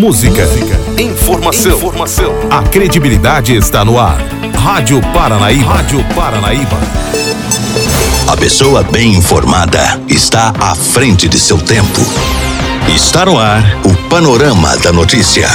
Música, informação, informação. A credibilidade está no ar. Rádio Paranaíba. Rádio Paranaíba. A pessoa bem informada está à frente de seu tempo. Está no ar o Panorama da Notícia.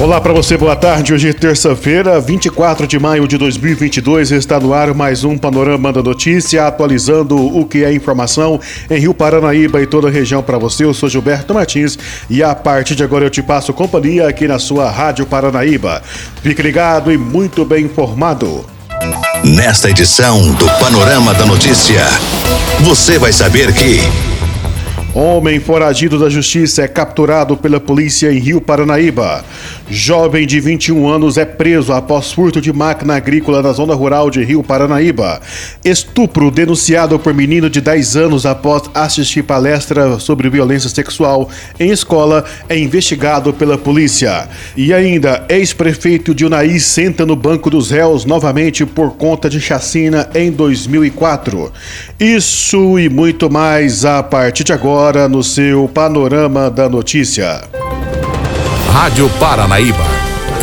Olá para você, boa tarde. Hoje é terça-feira, 24 de maio de 2022. Está no ar mais um Panorama da Notícia, atualizando o que é informação em Rio Paranaíba e toda a região para você. Eu sou Gilberto Martins e a partir de agora eu te passo companhia aqui na sua Rádio Paranaíba. Fique ligado e muito bem informado. Nesta edição do Panorama da Notícia, você vai saber que. Homem foragido da justiça é capturado pela polícia em Rio Paranaíba. Jovem de 21 anos é preso após furto de máquina agrícola na zona rural de Rio Paranaíba. Estupro denunciado por menino de 10 anos após assistir palestra sobre violência sexual em escola é investigado pela polícia. E ainda, ex-prefeito de senta no banco dos réus novamente por conta de chacina em 2004. Isso e muito mais a partir de agora no seu Panorama da Notícia. Rádio Paranaíba.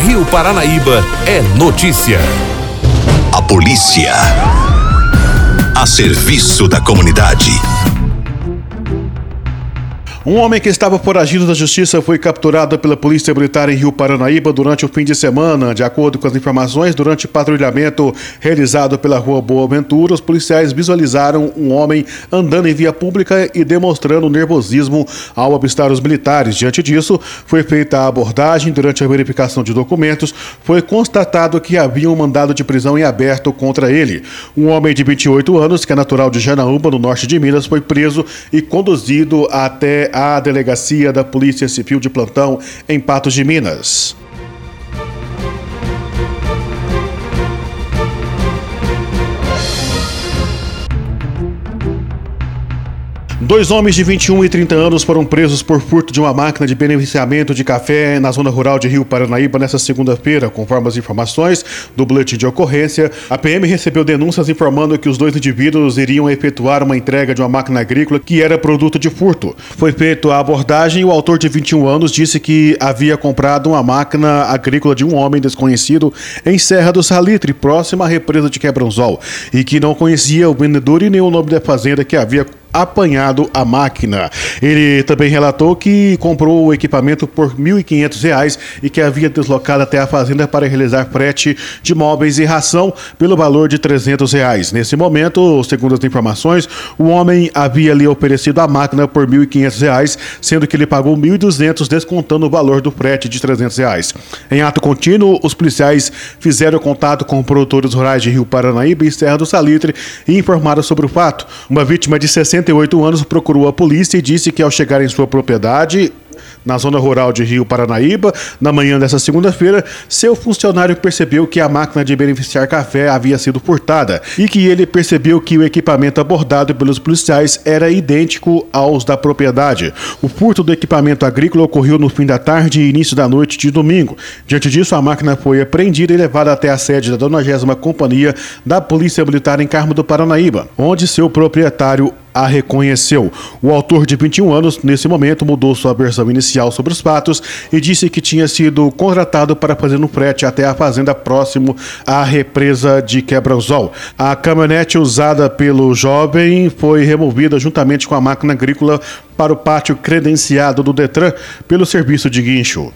Rio Paranaíba é notícia. A polícia. A serviço da comunidade. Um homem que estava foragido da justiça foi capturado pela Polícia Militar em Rio Paranaíba durante o fim de semana. De acordo com as informações, durante patrulhamento realizado pela rua Boa Ventura, os policiais visualizaram um homem andando em via pública e demonstrando nervosismo ao avistar os militares. Diante disso, foi feita a abordagem. Durante a verificação de documentos, foi constatado que havia um mandado de prisão em aberto contra ele. Um homem de 28 anos, que é natural de Janaúba, no norte de Minas, foi preso e conduzido até à delegacia da Polícia Civil de Plantão em Patos de Minas. Dois homens de 21 e 30 anos foram presos por furto de uma máquina de beneficiamento de café na zona rural de Rio Paranaíba nesta segunda-feira. Conforme as informações do boletim de ocorrência, a PM recebeu denúncias informando que os dois indivíduos iriam efetuar uma entrega de uma máquina agrícola que era produto de furto. Foi feita a abordagem e o autor de 21 anos disse que havia comprado uma máquina agrícola de um homem desconhecido em Serra do Salitre, próxima à represa de Quebranzol, e que não conhecia o vendedor e nem o nome da fazenda que havia apanhado a máquina. Ele também relatou que comprou o equipamento por R$ 1.500 e que havia deslocado até a fazenda para realizar frete de móveis e ração pelo valor de 300 reais. Nesse momento, segundo as informações, o homem havia lhe oferecido a máquina por R$ 1.500, sendo que ele pagou R$ 1.200 descontando o valor do frete de 300 reais. Em ato contínuo, os policiais fizeram contato com produtores rurais de Rio Paranaíba e Serra do Salitre e informaram sobre o fato. Uma vítima de 60 68 anos procurou a polícia e disse que ao chegar em sua propriedade, na zona rural de Rio Paranaíba, na manhã dessa segunda-feira, seu funcionário percebeu que a máquina de beneficiar café havia sido furtada e que ele percebeu que o equipamento abordado pelos policiais era idêntico aos da propriedade. O furto do equipamento agrícola ocorreu no fim da tarde e início da noite de domingo. Diante disso, a máquina foi apreendida e levada até a sede da 90 Companhia da Polícia Militar em Carmo do Paranaíba, onde seu proprietário a reconheceu. O autor de 21 anos, nesse momento, mudou sua versão inicial sobre os fatos e disse que tinha sido contratado para fazer um frete até a fazenda próximo à represa de Quebranzol. A caminhonete usada pelo jovem foi removida juntamente com a máquina agrícola para o pátio credenciado do Detran pelo serviço de guincho.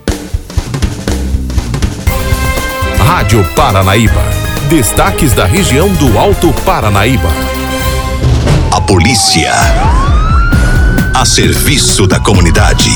Rádio Paranaíba. Destaques da região do Alto Paranaíba. Polícia. A serviço da comunidade.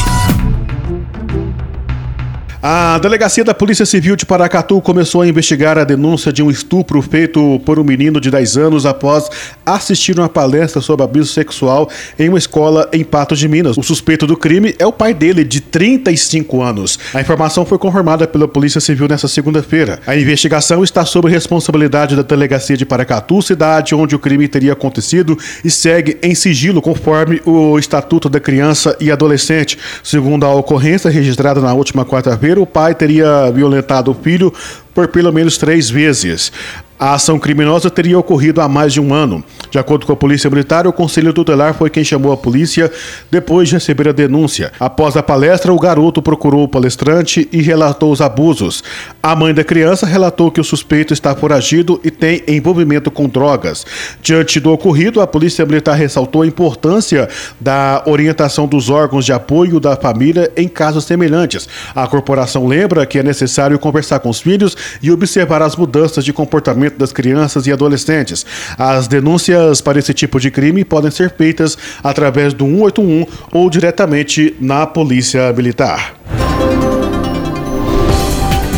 A delegacia da Polícia Civil de Paracatu começou a investigar a denúncia de um estupro feito por um menino de 10 anos após assistir uma palestra sobre abuso sexual em uma escola em Patos de Minas. O suspeito do crime é o pai dele, de 35 anos. A informação foi confirmada pela Polícia Civil nesta segunda-feira. A investigação está sob responsabilidade da delegacia de Paracatu, cidade onde o crime teria acontecido, e segue em sigilo conforme o Estatuto da Criança e Adolescente. Segundo a ocorrência registrada na última quarta-feira, o pai teria violentado o filho por pelo menos três vezes. A ação criminosa teria ocorrido há mais de um ano. De acordo com a Polícia Militar, o Conselho Tutelar foi quem chamou a polícia depois de receber a denúncia. Após a palestra, o garoto procurou o palestrante e relatou os abusos. A mãe da criança relatou que o suspeito está foragido e tem envolvimento com drogas. Diante do ocorrido, a Polícia Militar ressaltou a importância da orientação dos órgãos de apoio da família em casos semelhantes. A corporação lembra que é necessário conversar com os filhos e observar as mudanças de comportamento das crianças e adolescentes. As denúncias para esse tipo de crime podem ser feitas através do 181 ou diretamente na Polícia Militar.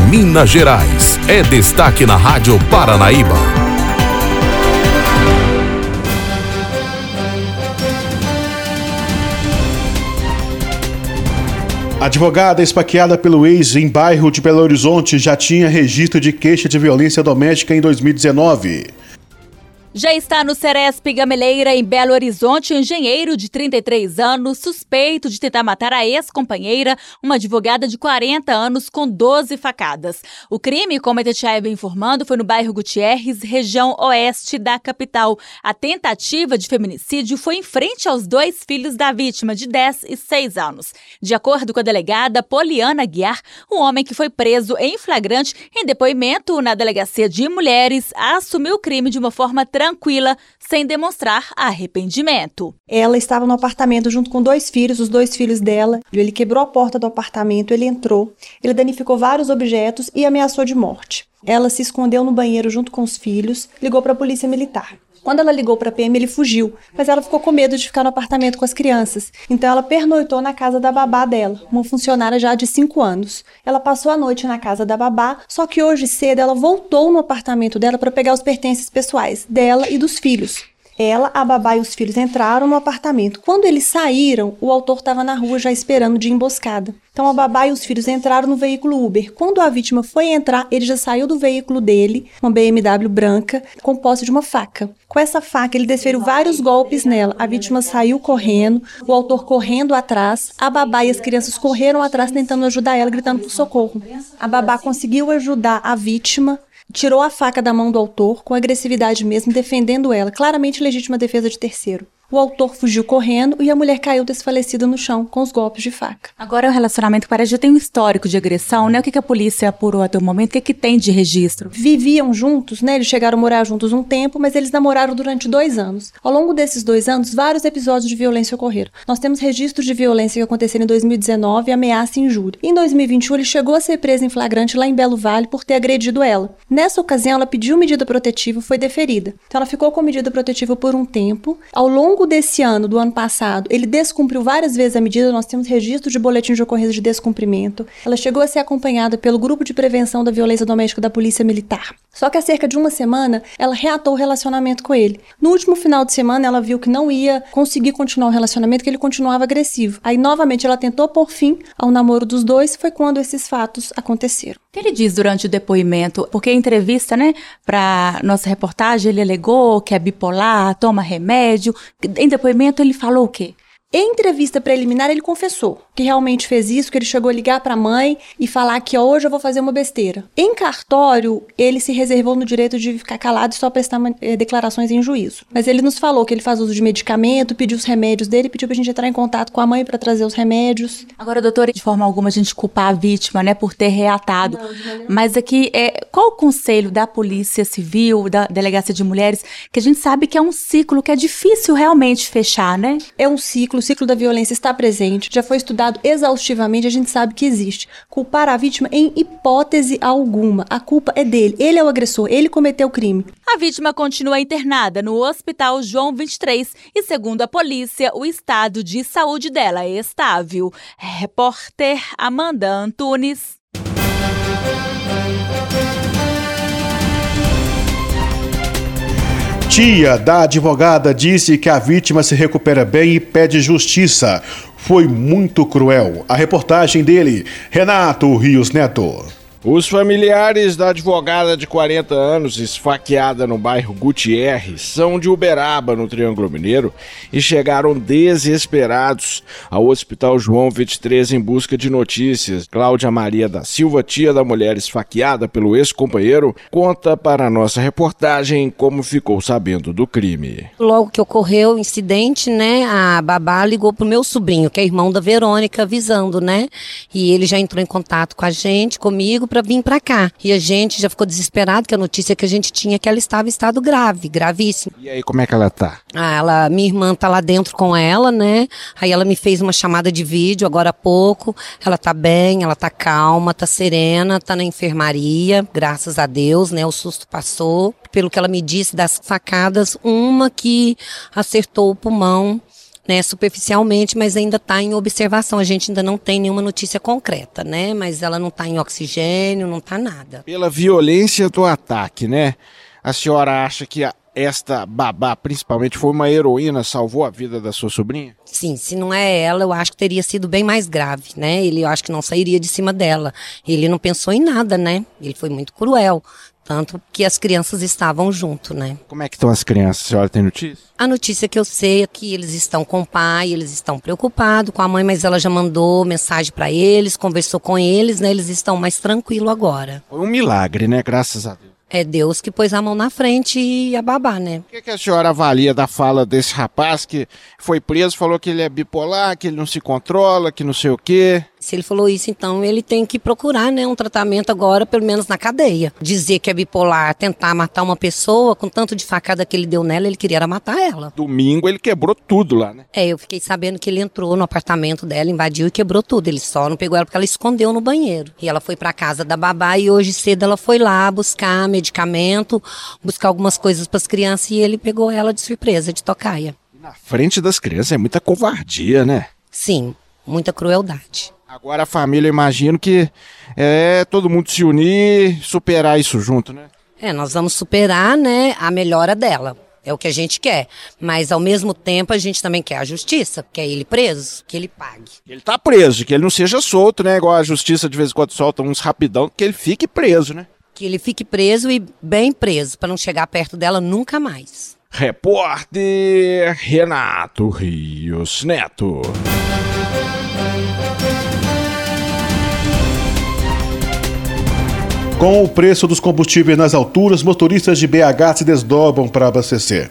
Minas Gerais é destaque na Rádio Paranaíba. Advogada esfaqueada pelo ex em bairro de Belo Horizonte já tinha registro de queixa de violência doméstica em 2019. Já está no Ceresp Gameleira, em Belo Horizonte, um engenheiro de 33 anos, suspeito de tentar matar a ex-companheira, uma advogada de 40 anos, com 12 facadas. O crime, como a Tetiaia vem informando, foi no bairro Gutierrez, região oeste da capital. A tentativa de feminicídio foi em frente aos dois filhos da vítima, de 10 e 6 anos. De acordo com a delegada Poliana Guiar, o homem que foi preso em flagrante em depoimento na delegacia de mulheres assumiu o crime de uma forma tranquila tranquila, sem demonstrar arrependimento. Ela estava no apartamento junto com dois filhos, os dois filhos dela. Ele quebrou a porta do apartamento, ele entrou, ele danificou vários objetos e ameaçou de morte. Ela se escondeu no banheiro junto com os filhos, ligou para a polícia militar. Quando ela ligou para a PM, ele fugiu, mas ela ficou com medo de ficar no apartamento com as crianças. Então ela pernoitou na casa da babá dela, uma funcionária já de 5 anos. Ela passou a noite na casa da babá, só que hoje cedo ela voltou no apartamento dela para pegar os pertences pessoais dela e dos filhos. Ela, a babá e os filhos entraram no apartamento. Quando eles saíram, o autor estava na rua já esperando de emboscada. Então a babá e os filhos entraram no veículo Uber. Quando a vítima foi entrar, ele já saiu do veículo dele, uma BMW branca, com posse de uma faca. Com essa faca, ele desferiu vários golpes nela. A vítima saiu correndo, o autor correndo atrás, a babá e as crianças correram atrás tentando ajudar ela, gritando por socorro. A babá conseguiu ajudar a vítima, tirou a faca da mão do autor, com agressividade mesmo, defendendo ela, claramente legítima defesa de terceiro. O autor fugiu correndo e a mulher caiu desfalecida no chão com os golpes de faca. Agora o relacionamento parece já tem um histórico de agressão, né? O que, que a polícia apurou até o momento? O que, que tem de registro? Viviam juntos, né? Eles chegaram a morar juntos um tempo, mas eles namoraram durante dois anos. Ao longo desses dois anos, vários episódios de violência ocorreram. Nós temos registros de violência que aconteceram em 2019, ameaça e injúria. Em 2021, ele chegou a ser preso em flagrante lá em Belo Vale por ter agredido ela. Nessa ocasião, ela pediu medida protetiva e foi deferida. Então, ela ficou com medida protetiva por um tempo. Ao longo longo desse ano, do ano passado, ele descumpriu várias vezes a medida, nós temos registro de boletim de ocorrência de descumprimento. Ela chegou a ser acompanhada pelo Grupo de Prevenção da Violência Doméstica da Polícia Militar. Só que há cerca de uma semana, ela reatou o relacionamento com ele. No último final de semana, ela viu que não ia conseguir continuar o relacionamento, que ele continuava agressivo. Aí, novamente, ela tentou por fim ao namoro dos dois, foi quando esses fatos aconteceram. Que ele diz durante o depoimento? Porque a entrevista, né, para nossa reportagem, ele alegou que é bipolar, toma remédio. Em depoimento, ele falou o quê? Em entrevista preliminar, ele confessou que realmente fez isso, que ele chegou a ligar para a mãe e falar que hoje eu vou fazer uma besteira. Em cartório, ele se reservou no direito de ficar calado e só prestar eh, declarações em juízo. Mas ele nos falou que ele faz uso de medicamento, pediu os remédios dele, pediu pra gente entrar em contato com a mãe para trazer os remédios. Agora, doutora, de forma alguma a gente culpar a vítima, né, por ter reatado. Não, Mas aqui, é, qual o conselho da Polícia Civil, da Delegacia de Mulheres, que a gente sabe que é um ciclo que é difícil realmente fechar, né? É um ciclo, o ciclo da violência está presente, já foi estudado exaustivamente, a gente sabe que existe. Culpar a vítima em hipótese alguma. A culpa é dele, ele é o agressor, ele cometeu o crime. A vítima continua internada no Hospital João 23 e, segundo a polícia, o estado de saúde dela é estável. Repórter Amanda Antunes. Tia da advogada disse que a vítima se recupera bem e pede justiça. Foi muito cruel. A reportagem dele, Renato Rios Neto. Os familiares da advogada de 40 anos esfaqueada no bairro Gutierrez são de Uberaba, no Triângulo Mineiro, e chegaram desesperados ao Hospital João 23 em busca de notícias. Cláudia Maria da Silva, tia da mulher esfaqueada pelo ex-companheiro, conta para a nossa reportagem como ficou sabendo do crime. Logo que ocorreu o incidente, né, a babá ligou pro meu sobrinho, que é irmão da Verônica, avisando, né? E ele já entrou em contato com a gente, comigo, para vir para cá. E a gente já ficou desesperado, que a notícia que a gente tinha é que ela estava em estado grave, gravíssimo. E aí, como é que ela tá? Ah, ela, minha irmã tá lá dentro com ela, né? Aí ela me fez uma chamada de vídeo agora há pouco. Ela tá bem, ela tá calma, tá serena, tá na enfermaria, graças a Deus, né? O susto passou. Pelo que ela me disse das facadas, uma que acertou o pulmão né, superficialmente, mas ainda está em observação. A gente ainda não tem nenhuma notícia concreta, né? Mas ela não está em oxigênio, não está nada. Pela violência do ataque, né? A senhora acha que a, esta babá, principalmente, foi uma heroína, salvou a vida da sua sobrinha? Sim, se não é ela, eu acho que teria sido bem mais grave, né? Ele, eu acho que não sairia de cima dela. Ele não pensou em nada, né? Ele foi muito cruel. Tanto que as crianças estavam junto, né? Como é que estão as crianças? A senhora tem notícia? A notícia que eu sei é que eles estão com o pai, eles estão preocupados com a mãe, mas ela já mandou mensagem para eles, conversou com eles, né? Eles estão mais tranquilos agora. Foi um milagre, né? Graças a Deus. É Deus que pôs a mão na frente e a babá, né? O que, que, a senhora avalia da fala desse rapaz que foi preso, falou que ele é bipolar, que ele não se controla, que não sei o quê? Se ele falou isso, então ele tem que procurar, né, um tratamento agora, pelo menos na cadeia. Dizer que é bipolar, tentar matar uma pessoa, com tanto de facada que ele deu nela, ele queria matar ela. Domingo ele quebrou tudo lá, né? É, eu fiquei sabendo que ele entrou no apartamento dela, invadiu e quebrou tudo. Ele só não pegou ela porque ela escondeu no banheiro. E ela foi para casa da babá e hoje cedo ela foi lá buscar medicamento, buscar algumas coisas para as crianças e ele pegou ela de surpresa, de tocaia. Na frente das crianças é muita covardia, né? Sim, muita crueldade. Agora a família, imagino que é todo mundo se unir, superar isso junto, né? É, nós vamos superar, né, a melhora dela. É o que a gente quer. Mas ao mesmo tempo a gente também quer a justiça, quer ele preso, que ele pague. Ele tá preso, que ele não seja solto, né? Igual a justiça de vez em quando solta uns rapidão, que ele fique preso, né? Que ele fique preso e bem preso, para não chegar perto dela nunca mais. Repórter Renato Rios Neto. Com o preço dos combustíveis nas alturas, motoristas de BH se desdobram para abastecer.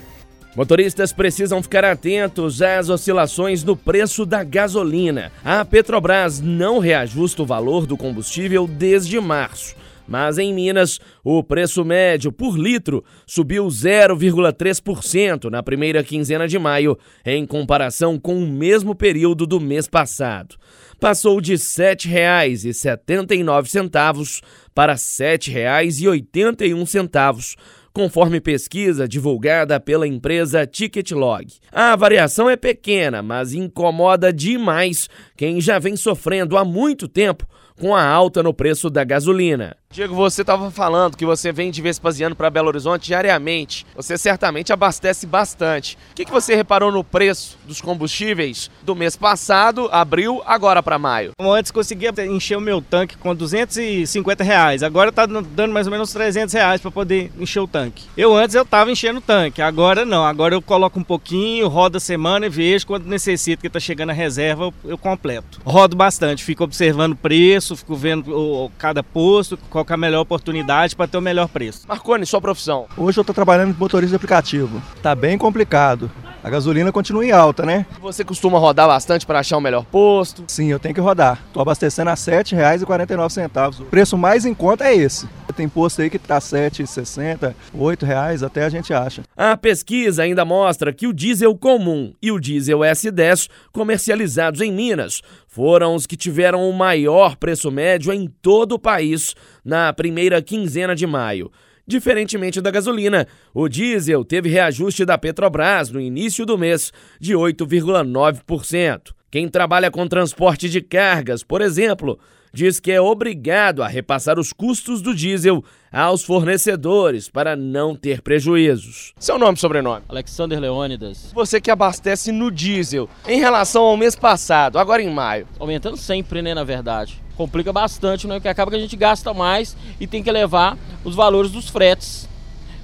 Motoristas precisam ficar atentos às oscilações do preço da gasolina. A Petrobras não reajusta o valor do combustível desde março. Mas em Minas, o preço médio por litro subiu 0,3% na primeira quinzena de maio, em comparação com o mesmo período do mês passado. Passou de R$ 7,79 para R$ 7,81 conforme pesquisa divulgada pela empresa Ticketlog. A variação é pequena, mas incomoda demais quem já vem sofrendo há muito tempo com a alta no preço da gasolina. Diego, você estava falando que você vem de Vespasiano para Belo Horizonte diariamente. Você certamente abastece bastante. O que, que você reparou no preço dos combustíveis do mês passado, abril, agora para maio? Antes conseguia encher o meu tanque com 250 reais. Agora está dando mais ou menos 300 reais para poder encher o tanque. Eu antes eu estava enchendo o tanque, agora não. Agora eu coloco um pouquinho, rodo a semana e vejo quando necessito que está chegando a reserva, eu completo. Rodo bastante, fico observando o preço, fico vendo cada posto, qual é a melhor oportunidade para ter o melhor preço. Marconi, sua profissão? Hoje eu estou trabalhando de motorista de aplicativo. Tá bem complicado. A gasolina continua em alta, né? Você costuma rodar bastante para achar o melhor posto? Sim, eu tenho que rodar. Estou abastecendo a R$ 7,49. O preço mais em conta é esse. Tem posto aí que tá R$ 7,60, R$ reais até a gente acha. A pesquisa ainda mostra que o diesel comum e o diesel S10 comercializados em Minas foram os que tiveram o maior preço médio em todo o país na primeira quinzena de maio. Diferentemente da gasolina, o diesel teve reajuste da Petrobras no início do mês de 8,9%. Quem trabalha com transporte de cargas, por exemplo, diz que é obrigado a repassar os custos do diesel aos fornecedores para não ter prejuízos. Seu nome e sobrenome? Alexander Leônidas. Você que abastece no diesel, em relação ao mês passado, agora em maio? Aumentando sempre, né, na verdade. Complica bastante, né? Porque acaba que a gente gasta mais e tem que levar os valores dos fretes.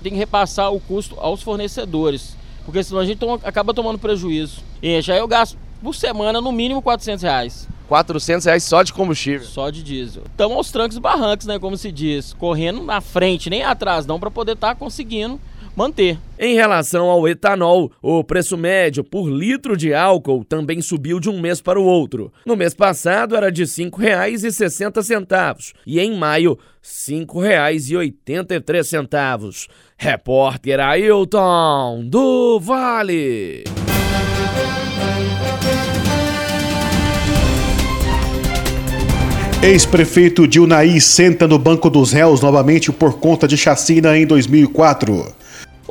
Tem que repassar o custo aos fornecedores, porque senão a gente toma, acaba tomando prejuízo. E já eu gasto por semana no mínimo 400 reais. 400 reais só de combustível. Só de diesel. Estamos aos trancos e barrancos, né? Como se diz. Correndo na frente, nem atrás, não, para poder estar tá conseguindo manter. Em relação ao etanol, o preço médio por litro de álcool também subiu de um mês para o outro. No mês passado era de R$ 5,60 e em maio, R$ 5,83. Repórter Ailton do Vale. Ex-prefeito Dilnaí senta no banco dos réus novamente por conta de chacina em 2004.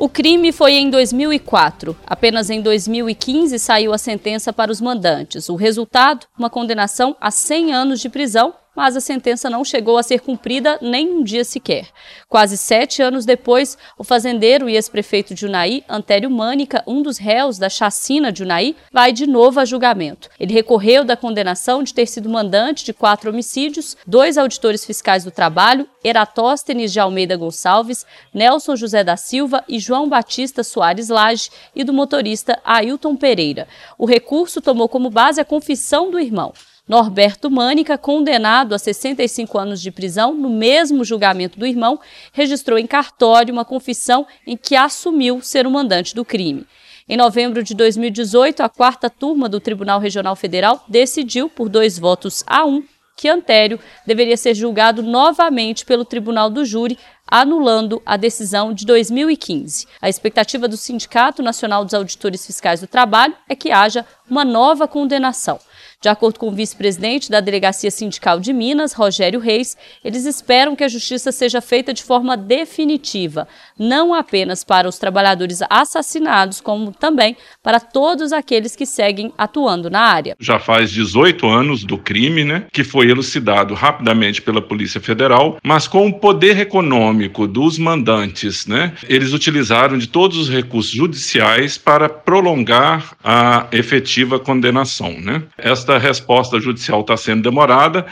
O crime foi em 2004. Apenas em 2015 saiu a sentença para os mandantes. O resultado, uma condenação a 100 anos de prisão mas a sentença não chegou a ser cumprida nem um dia sequer. Quase sete anos depois, o fazendeiro e ex-prefeito de Unai, Antério Mânica, um dos réus da chacina de Unai, vai de novo a julgamento. Ele recorreu da condenação de ter sido mandante de quatro homicídios, dois auditores fiscais do trabalho, Eratóstenes de Almeida Gonçalves, Nelson José da Silva e João Batista Soares Lage e do motorista Ailton Pereira. O recurso tomou como base a confissão do irmão. Norberto Mânica, condenado a 65 anos de prisão no mesmo julgamento do irmão, registrou em cartório uma confissão em que assumiu ser o mandante do crime. Em novembro de 2018, a quarta turma do Tribunal Regional Federal decidiu, por dois votos a um, que Antério deveria ser julgado novamente pelo Tribunal do Júri, anulando a decisão de 2015. A expectativa do Sindicato Nacional dos Auditores Fiscais do Trabalho é que haja uma nova condenação. De acordo com o vice-presidente da Delegacia Sindical de Minas, Rogério Reis, eles esperam que a justiça seja feita de forma definitiva, não apenas para os trabalhadores assassinados, como também para todos aqueles que seguem atuando na área. Já faz 18 anos do crime, né, que foi elucidado rapidamente pela Polícia Federal, mas com o poder econômico dos mandantes, né, eles utilizaram de todos os recursos judiciais para prolongar a efetiva condenação, né? Esta esta resposta judicial está sendo demorada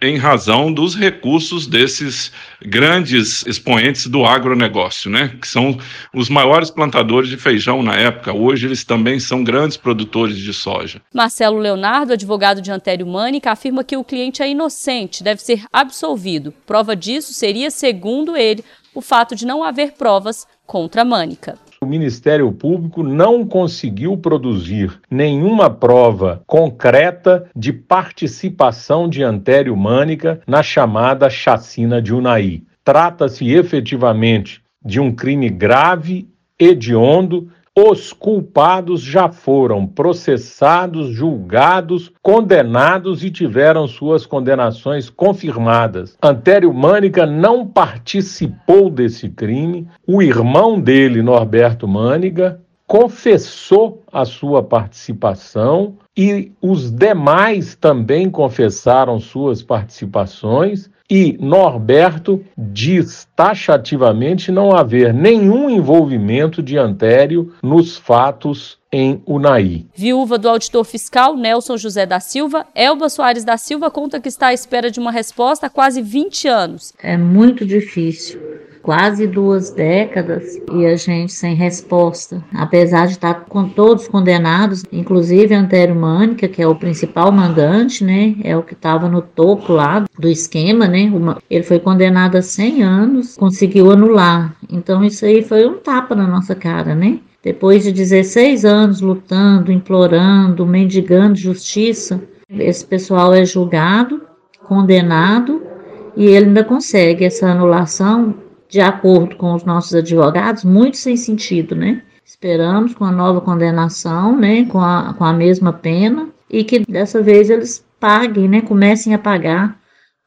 em razão dos recursos desses grandes expoentes do agronegócio, né? que são os maiores plantadores de feijão na época. Hoje eles também são grandes produtores de soja. Marcelo Leonardo, advogado de Antério Mânica, afirma que o cliente é inocente, deve ser absolvido. Prova disso seria, segundo ele, o fato de não haver provas contra Mânica o Ministério Público não conseguiu produzir nenhuma prova concreta de participação de Antério Mânica na chamada chacina de Unai. Trata-se efetivamente de um crime grave, hediondo os culpados já foram processados, julgados, condenados e tiveram suas condenações confirmadas. Antério Mânica não participou desse crime. O irmão dele, Norberto Mânica, confessou a sua participação e os demais também confessaram suas participações. E Norberto diz taxativamente não haver nenhum envolvimento de Antério nos fatos em Unai. Viúva do auditor fiscal Nelson José da Silva, Elba Soares da Silva conta que está à espera de uma resposta há quase 20 anos. É muito difícil quase duas décadas e a gente sem resposta. Apesar de estar com todos condenados, inclusive Antério Mânica, que é o principal mandante, né? É o que estava no topo lá do esquema, né? Uma, ele foi condenado a 100 anos, conseguiu anular. Então isso aí foi um tapa na nossa cara, né? Depois de 16 anos lutando, implorando, mendigando justiça, esse pessoal é julgado, condenado e ele ainda consegue essa anulação de acordo com os nossos advogados, muito sem sentido, né? Esperamos com a nova condenação, né, com a, com a mesma pena, e que dessa vez eles paguem, né, comecem a pagar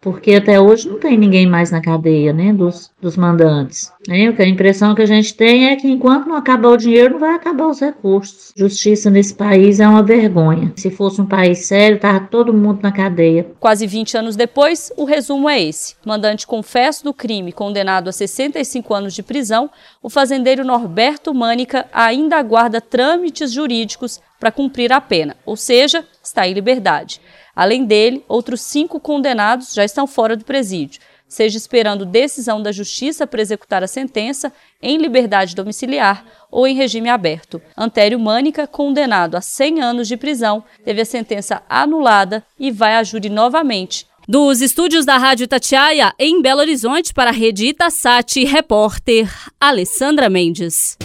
porque até hoje não tem ninguém mais na cadeia, né, dos, dos mandantes. Né? A impressão que a gente tem é que enquanto não acabar o dinheiro, não vai acabar os recursos. Justiça nesse país é uma vergonha. Se fosse um país sério, estava todo mundo na cadeia. Quase 20 anos depois, o resumo é esse. Mandante confesso do crime, condenado a 65 anos de prisão, o fazendeiro Norberto Mânica ainda aguarda trâmites jurídicos para cumprir a pena, ou seja, está em liberdade. Além dele, outros cinco condenados já estão fora do presídio, seja esperando decisão da Justiça para executar a sentença em liberdade domiciliar ou em regime aberto. Antério Mânica, condenado a 100 anos de prisão, teve a sentença anulada e vai a júri novamente. Dos estúdios da Rádio Tatiaia, em Belo Horizonte, para a rede Itasat, repórter Alessandra Mendes.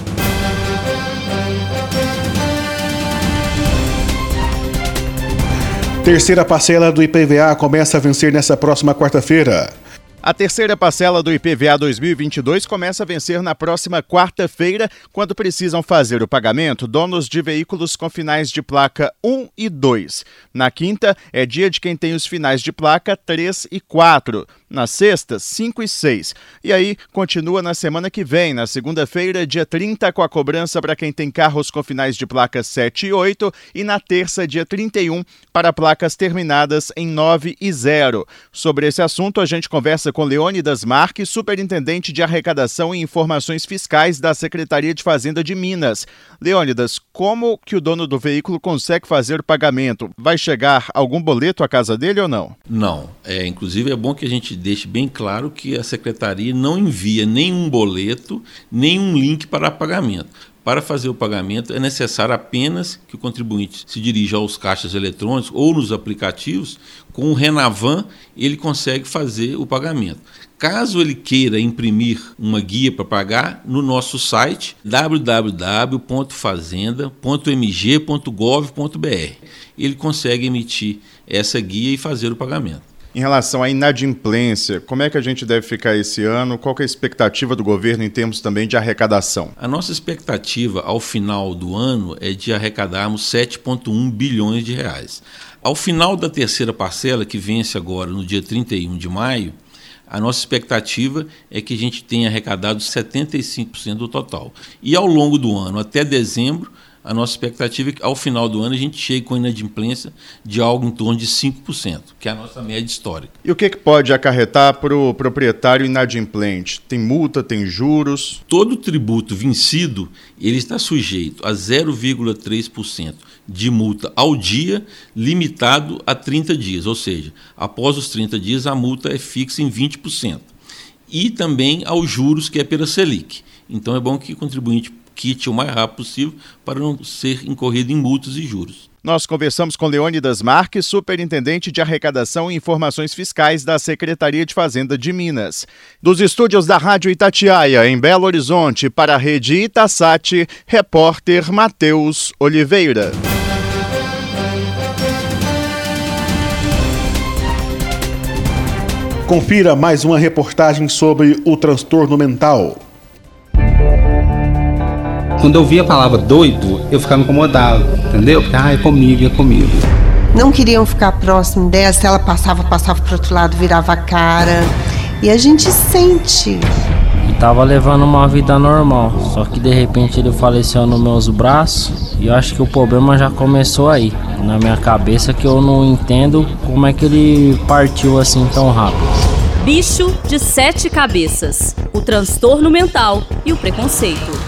Terceira parcela do IPVA começa a vencer nessa próxima quarta-feira. A terceira parcela do IPVA 2022 começa a vencer na próxima quarta-feira, quando precisam fazer o pagamento donos de veículos com finais de placa 1 e 2. Na quinta, é dia de quem tem os finais de placa 3 e 4. Na sexta, 5 e 6. E aí, continua na semana que vem, na segunda-feira, dia 30, com a cobrança para quem tem carros com finais de placa 7 e 8. E na terça, dia 31, para placas terminadas em 9 e 0. Sobre esse assunto, a gente conversa com Leônidas Marques, superintendente de arrecadação e informações fiscais da Secretaria de Fazenda de Minas. Leônidas, como que o dono do veículo consegue fazer o pagamento? Vai chegar algum boleto à casa dele ou não? Não. É, inclusive é bom que a gente deixe bem claro que a secretaria não envia nenhum boleto, nenhum link para pagamento. Para fazer o pagamento é necessário apenas que o contribuinte se dirija aos caixas eletrônicos ou nos aplicativos. Com o Renavan, ele consegue fazer o pagamento. Caso ele queira imprimir uma guia para pagar, no nosso site www.fazenda.mg.gov.br, ele consegue emitir essa guia e fazer o pagamento. Em relação à inadimplência, como é que a gente deve ficar esse ano? Qual é a expectativa do governo em termos também de arrecadação? A nossa expectativa ao final do ano é de arrecadarmos 7,1 bilhões de reais. Ao final da terceira parcela, que vence agora no dia 31 de maio, a nossa expectativa é que a gente tenha arrecadado 75% do total. E ao longo do ano, até dezembro, a nossa expectativa é que ao final do ano a gente chegue com inadimplência de algo em torno de 5%, que é a nossa média histórica. E o que, que pode acarretar para o proprietário inadimplente? Tem multa, tem juros? Todo tributo vencido ele está sujeito a 0,3% de multa ao dia, limitado a 30 dias, ou seja, após os 30 dias a multa é fixa em 20%. E também aos juros, que é pela Selic. Então é bom que o contribuinte quite o mais rápido possível para não ser incorrido em multas e juros. Nós conversamos com Leônidas Marques, superintendente de arrecadação e informações fiscais da Secretaria de Fazenda de Minas. Dos estúdios da Rádio Itatiaia, em Belo Horizonte, para a rede Itasat, repórter Matheus Oliveira. Confira mais uma reportagem sobre o transtorno mental. Quando eu via a palavra doido, eu ficava incomodado, entendeu? Porque, ah, é comigo, é comigo. Não queriam ficar próximo dela, se ela passava, passava pro outro lado, virava a cara. E a gente sente. E tava levando uma vida normal, só que de repente ele faleceu nos meus braços e eu acho que o problema já começou aí, na minha cabeça que eu não entendo como é que ele partiu assim tão rápido. Bicho de sete cabeças: o transtorno mental e o preconceito.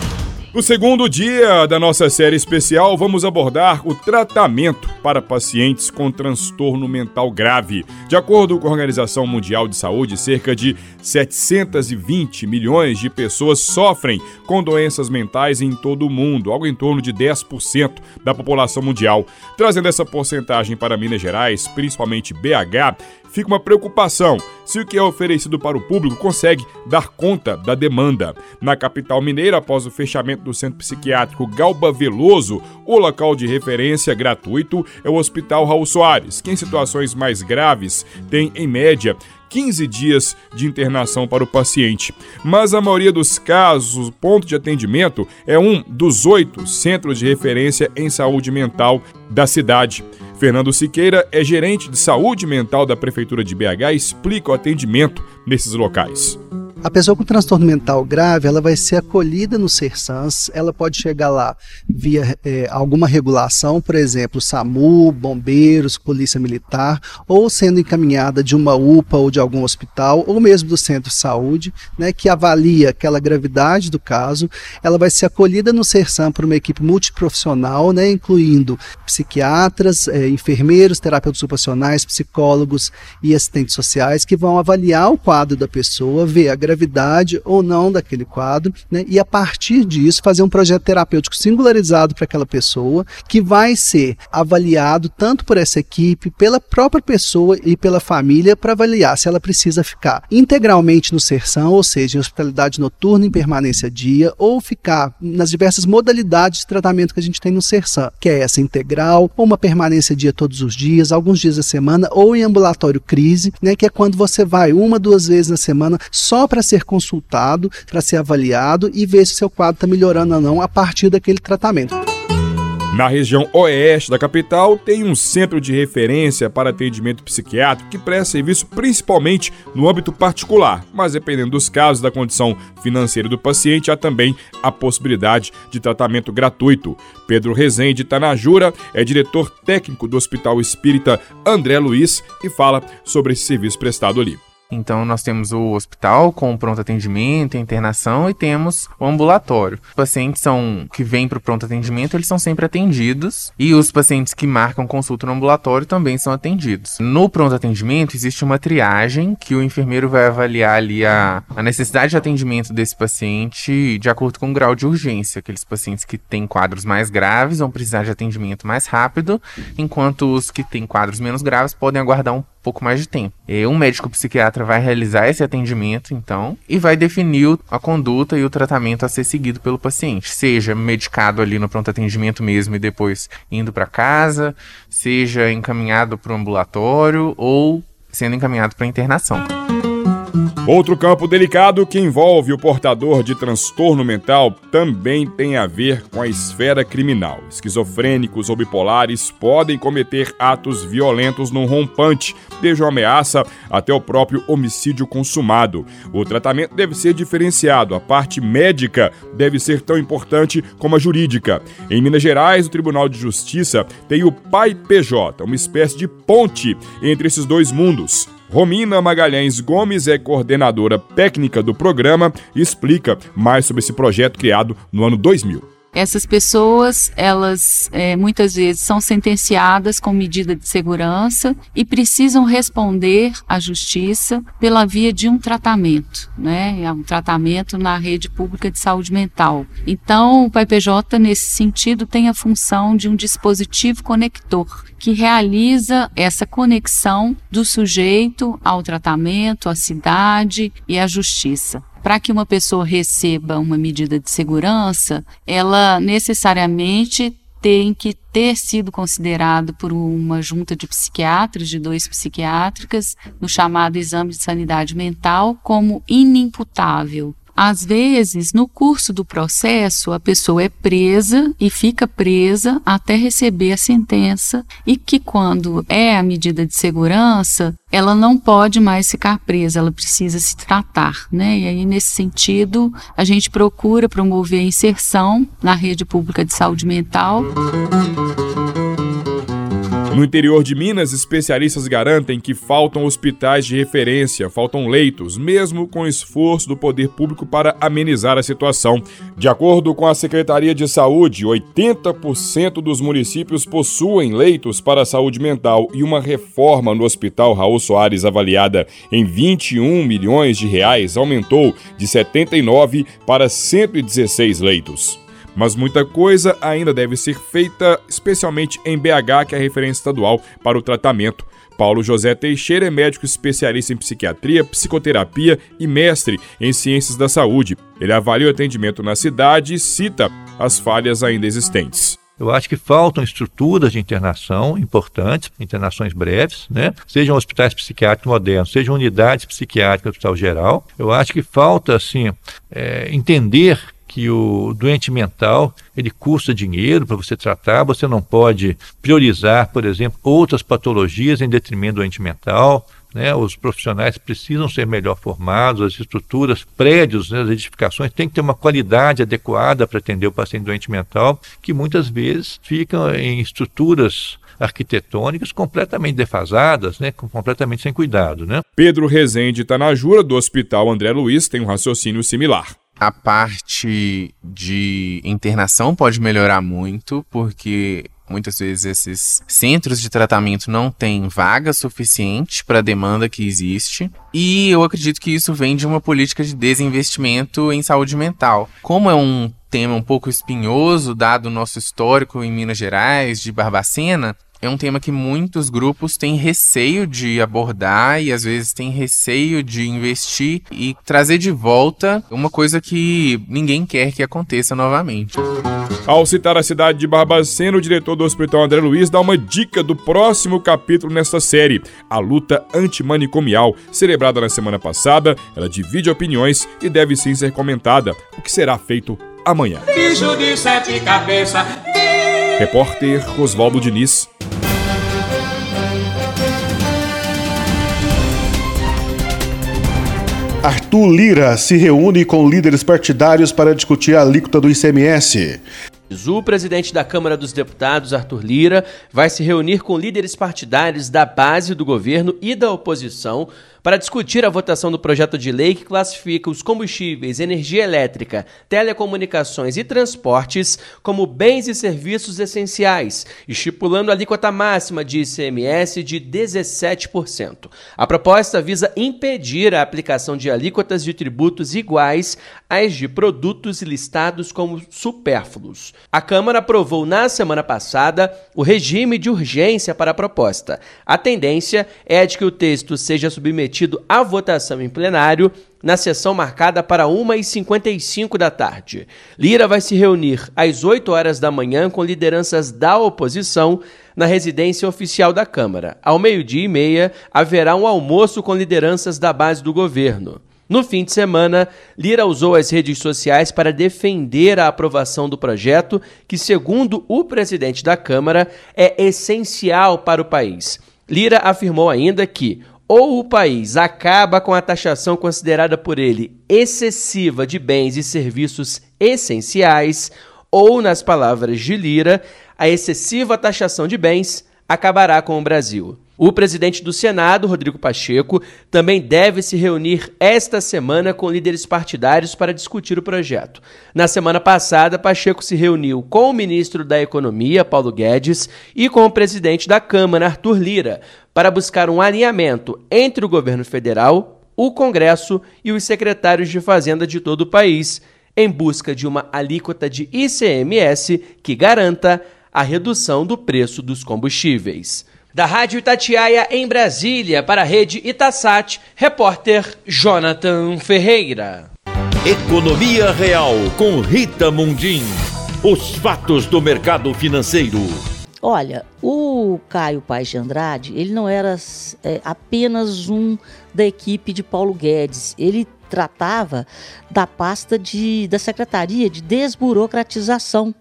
No segundo dia da nossa série especial, vamos abordar o tratamento para pacientes com transtorno mental grave. De acordo com a Organização Mundial de Saúde, cerca de 720 milhões de pessoas sofrem com doenças mentais em todo o mundo, algo em torno de 10% da população mundial. Trazendo essa porcentagem para Minas Gerais, principalmente BH, fica uma preocupação se o que é oferecido para o público consegue dar conta da demanda. Na capital mineira, após o fechamento do Centro Psiquiátrico Galba Veloso, o local de referência gratuito é o Hospital Raul Soares, que em situações mais graves tem, em média, 15 dias de internação para o paciente. Mas a maioria dos casos, o ponto de atendimento é um dos oito centros de referência em saúde mental da cidade. Fernando Siqueira é gerente de saúde mental da Prefeitura de BH e explica o atendimento nesses locais. A pessoa com transtorno mental grave, ela vai ser acolhida no SERSANS, ela pode chegar lá via é, alguma regulação, por exemplo, SAMU, bombeiros, polícia militar, ou sendo encaminhada de uma UPA ou de algum hospital, ou mesmo do centro de saúde, né, que avalia aquela gravidade do caso, ela vai ser acolhida no SERSAM por uma equipe multiprofissional, né, incluindo psiquiatras, é, enfermeiros, terapeutas ocupacionais, psicólogos e assistentes sociais, que vão avaliar o quadro da pessoa, ver a gravidade ou não daquele quadro, né? e a partir disso fazer um projeto terapêutico singularizado para aquela pessoa, que vai ser avaliado tanto por essa equipe, pela própria pessoa e pela família, para avaliar se ela precisa ficar integralmente no serção, ou seja, em hospitalidade noturna em permanência dia, ou ficar nas diversas modalidades de tratamento que a gente tem no serção, que é essa integral, ou uma permanência dia todos os dias, alguns dias da semana, ou em ambulatório crise, né, que é quando você vai uma, duas vezes na semana só para para ser consultado, para ser avaliado e ver se seu quadro está melhorando ou não a partir daquele tratamento. Na região oeste da capital, tem um centro de referência para atendimento psiquiátrico que presta serviço principalmente no âmbito particular, mas dependendo dos casos da condição financeira do paciente, há também a possibilidade de tratamento gratuito. Pedro Rezende Tanajura é diretor técnico do Hospital Espírita André Luiz e fala sobre esse serviço prestado ali. Então nós temos o hospital com pronto atendimento, internação e temos o ambulatório. Os pacientes são que vêm para o pronto atendimento, eles são sempre atendidos e os pacientes que marcam consulta no ambulatório também são atendidos. No pronto atendimento existe uma triagem que o enfermeiro vai avaliar ali a, a necessidade de atendimento desse paciente de acordo com o grau de urgência. Aqueles pacientes que têm quadros mais graves vão precisar de atendimento mais rápido, enquanto os que têm quadros menos graves podem aguardar um pouco mais de tempo. E um médico psiquiatra vai realizar esse atendimento, então, e vai definir a conduta e o tratamento a ser seguido pelo paciente, seja medicado ali no pronto atendimento mesmo e depois indo para casa, seja encaminhado para o ambulatório ou sendo encaminhado para internação. Outro campo delicado que envolve o portador de transtorno mental também tem a ver com a esfera criminal. Esquizofrênicos ou bipolares podem cometer atos violentos num rompante, desde uma ameaça até o próprio homicídio consumado. O tratamento deve ser diferenciado, a parte médica deve ser tão importante como a jurídica. Em Minas Gerais, o Tribunal de Justiça tem o Pai PJ, uma espécie de ponte entre esses dois mundos. Romina Magalhães Gomes é coordenadora técnica do programa e explica mais sobre esse projeto criado no ano 2000. Essas pessoas, elas é, muitas vezes são sentenciadas com medida de segurança e precisam responder à justiça pela via de um tratamento, né? É um tratamento na rede pública de saúde mental. Então, o PAIPJ, nesse sentido, tem a função de um dispositivo conector que realiza essa conexão do sujeito ao tratamento, à cidade e à justiça para que uma pessoa receba uma medida de segurança, ela necessariamente tem que ter sido considerado por uma junta de psiquiatras, de dois psiquiátricas, no chamado exame de sanidade mental, como inimputável. Às vezes, no curso do processo, a pessoa é presa e fica presa até receber a sentença, e que, quando é a medida de segurança, ela não pode mais ficar presa, ela precisa se tratar, né? E aí, nesse sentido, a gente procura promover a inserção na rede pública de saúde mental. No interior de Minas, especialistas garantem que faltam hospitais de referência, faltam leitos, mesmo com esforço do poder público para amenizar a situação. De acordo com a Secretaria de Saúde, 80% dos municípios possuem leitos para a saúde mental e uma reforma no Hospital Raul Soares avaliada em 21 milhões de reais aumentou de 79 para 116 leitos mas muita coisa ainda deve ser feita, especialmente em BH, que é a referência estadual para o tratamento. Paulo José Teixeira é médico especialista em psiquiatria, psicoterapia e mestre em ciências da saúde. Ele avalia o atendimento na cidade e cita as falhas ainda existentes. Eu acho que faltam estruturas de internação importantes, internações breves, né? Sejam hospitais psiquiátricos modernos, sejam unidades psiquiátricas do hospital geral. Eu acho que falta, assim, é, entender que o doente mental ele custa dinheiro para você tratar, você não pode priorizar, por exemplo, outras patologias em detrimento do doente mental. né? Os profissionais precisam ser melhor formados, as estruturas, prédios, né, as edificações têm que ter uma qualidade adequada para atender o paciente doente mental, que muitas vezes ficam em estruturas arquitetônicas completamente defasadas, né, completamente sem cuidado. Né? Pedro Rezende Tanajura, do Hospital André Luiz, tem um raciocínio similar. A parte de internação pode melhorar muito, porque Muitas vezes esses centros de tratamento não têm vaga suficiente para a demanda que existe. E eu acredito que isso vem de uma política de desinvestimento em saúde mental. Como é um tema um pouco espinhoso, dado o nosso histórico em Minas Gerais, de Barbacena, é um tema que muitos grupos têm receio de abordar e às vezes têm receio de investir e trazer de volta uma coisa que ninguém quer que aconteça novamente. Ao citar a cidade de Barbacena, o diretor do Hospital André Luiz dá uma dica do próximo capítulo nesta série, a luta antimanicomial, celebrada na semana passada. Ela divide opiniões e deve sim ser comentada, o que será feito amanhã. Bicho de sete cabeças. Repórter Oswaldo Diniz. Arthur Lira se reúne com líderes partidários para discutir a alíquota do ICMS. O presidente da Câmara dos Deputados, Arthur Lira, vai se reunir com líderes partidários da base do governo e da oposição para discutir a votação do projeto de lei que classifica os combustíveis, energia elétrica, telecomunicações e transportes como bens e serviços essenciais, estipulando a alíquota máxima de ICMS de 17%. A proposta visa impedir a aplicação de alíquotas de tributos iguais às de produtos listados como supérfluos. A Câmara aprovou na semana passada o regime de urgência para a proposta. A tendência é de que o texto seja submetido submetido à votação em plenário na sessão marcada para 1h55 da tarde. Lira vai se reunir às 8 horas da manhã com lideranças da oposição na residência oficial da Câmara. Ao meio-dia e meia, haverá um almoço com lideranças da base do governo. No fim de semana, Lira usou as redes sociais para defender a aprovação do projeto, que, segundo o presidente da Câmara, é essencial para o país. Lira afirmou ainda que ou o país acaba com a taxação considerada por ele excessiva de bens e serviços essenciais, ou, nas palavras de Lira, a excessiva taxação de bens acabará com o Brasil. O presidente do Senado, Rodrigo Pacheco, também deve se reunir esta semana com líderes partidários para discutir o projeto. Na semana passada, Pacheco se reuniu com o ministro da Economia, Paulo Guedes, e com o presidente da Câmara, Arthur Lira, para buscar um alinhamento entre o governo federal, o Congresso e os secretários de Fazenda de todo o país, em busca de uma alíquota de ICMS que garanta a redução do preço dos combustíveis. Da Rádio Itatiaia em Brasília, para a rede Itasat, repórter Jonathan Ferreira. Economia Real com Rita Mundim. Os fatos do mercado financeiro. Olha, o Caio Paes de Andrade, ele não era é, apenas um da equipe de Paulo Guedes. Ele tratava da pasta de, da Secretaria de Desburocratização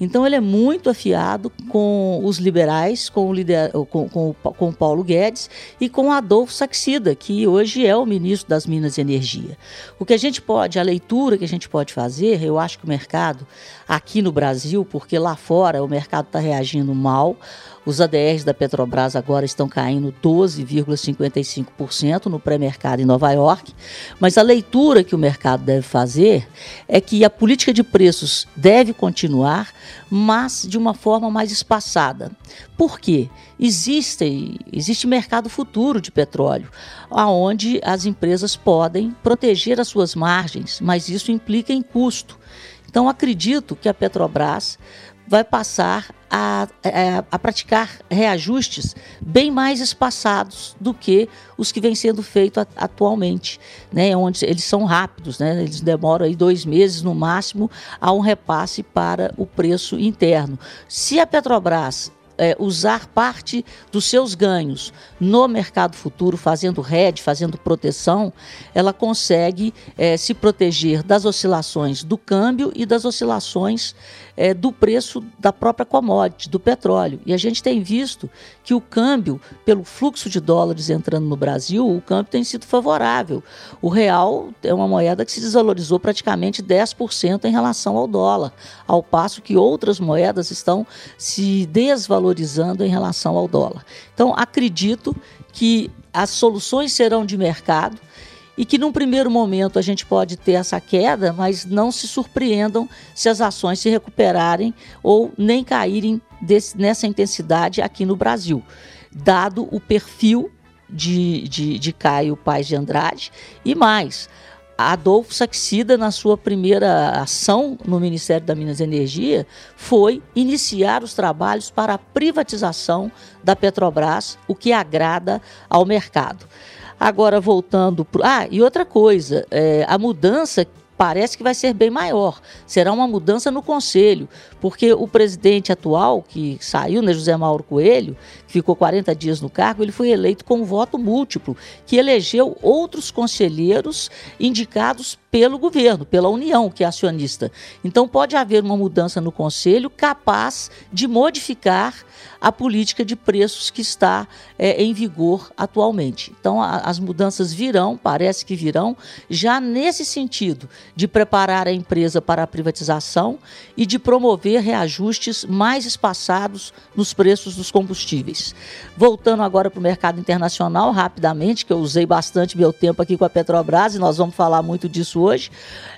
então ele é muito afiado com os liberais, com o, lider, com, com, com Paulo Guedes e com Adolfo Saxida, que hoje é o ministro das Minas e Energia. O que a gente pode, a leitura que a gente pode fazer, eu acho que o mercado aqui no Brasil, porque lá fora o mercado está reagindo mal, os ADRs da Petrobras agora estão caindo 12,55% no pré-mercado em Nova York, mas a leitura que o mercado deve fazer é que a política de preços deve continuar, mas de uma forma mais espaçada. Por quê? Existe, existe mercado futuro de petróleo, aonde as empresas podem proteger as suas margens, mas isso implica em custo. Então acredito que a Petrobras vai passar a, a, a, praticar reajustes bem mais espaçados do que os que vêm sendo feitos atualmente, né? onde eles são rápidos, né? eles demoram aí dois meses no máximo a um repasse para o preço interno. Se a Petrobras é, usar parte dos seus ganhos no mercado futuro, fazendo hedge, fazendo proteção, ela consegue é, se proteger das oscilações do câmbio e das oscilações é, do preço da própria commodity, do petróleo. E a gente tem visto que o câmbio, pelo fluxo de dólares entrando no Brasil, o câmbio tem sido favorável. O real é uma moeda que se desvalorizou praticamente 10% em relação ao dólar, ao passo que outras moedas estão se desvalorizando em relação ao dólar. Então, acredito que as soluções serão de mercado e que num primeiro momento a gente pode ter essa queda, mas não se surpreendam se as ações se recuperarem ou nem caírem desse, nessa intensidade aqui no Brasil, dado o perfil de, de, de Caio Paz de Andrade e mais. Adolfo Saxida, na sua primeira ação no Ministério da Minas e Energia, foi iniciar os trabalhos para a privatização da Petrobras, o que agrada ao mercado. Agora, voltando para. Ah, e outra coisa, é, a mudança parece que vai ser bem maior. Será uma mudança no conselho, porque o presidente atual, que saiu, né, José Mauro Coelho, que ficou 40 dias no cargo, ele foi eleito com voto múltiplo, que elegeu outros conselheiros indicados pelo governo, pela União, que é acionista. Então pode haver uma mudança no conselho capaz de modificar a política de preços que está é, em vigor atualmente. Então, a, as mudanças virão, parece que virão, já nesse sentido de preparar a empresa para a privatização e de promover reajustes mais espaçados nos preços dos combustíveis. Voltando agora para o mercado internacional, rapidamente, que eu usei bastante meu tempo aqui com a Petrobras e nós vamos falar muito disso hoje.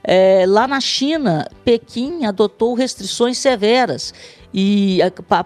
É, lá na China, Pequim adotou restrições severas e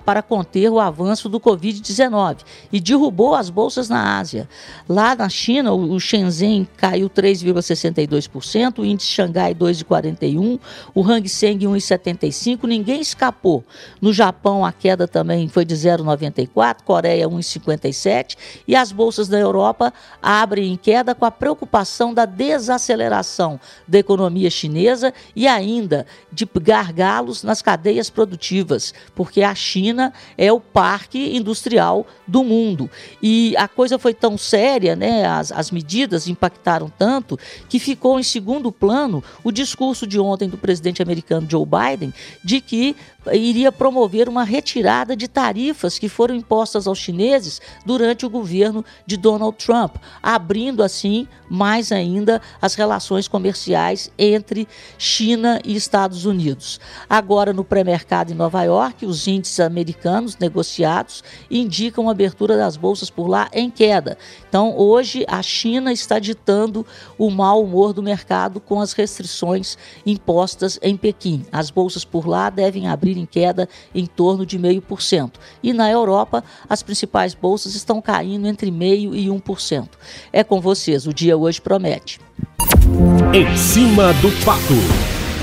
para conter o avanço do Covid-19 e derrubou as bolsas na Ásia. Lá na China, o Shenzhen caiu 3,62%, o índice Xangai 2,41%, o Hang Seng 1,75%, ninguém escapou. No Japão, a queda também foi de 0,94%, Coreia 1,57% e as bolsas da Europa abrem em queda com a preocupação da desaceleração da economia chinesa e ainda de gargalos nas cadeias produtivas porque a China é o parque industrial do mundo. E a coisa foi tão séria, né, as, as medidas impactaram tanto, que ficou em segundo plano o discurso de ontem do presidente americano Joe Biden de que iria promover uma retirada de tarifas que foram impostas aos chineses durante o governo de Donald Trump, abrindo assim mais ainda as relações comerciais entre China e Estados Unidos. Agora, no pré-mercado em Nova York, os índices americanos negociados indicam a abertura das bolsas por lá em queda. Então, hoje, a China está ditando o mau humor do mercado com as restrições impostas em Pequim. As bolsas por lá devem abrir em queda em torno de 0,5%. E na Europa, as principais bolsas estão caindo entre 0,5% e 1%. É com vocês, o dia hoje promete. Em cima do pato,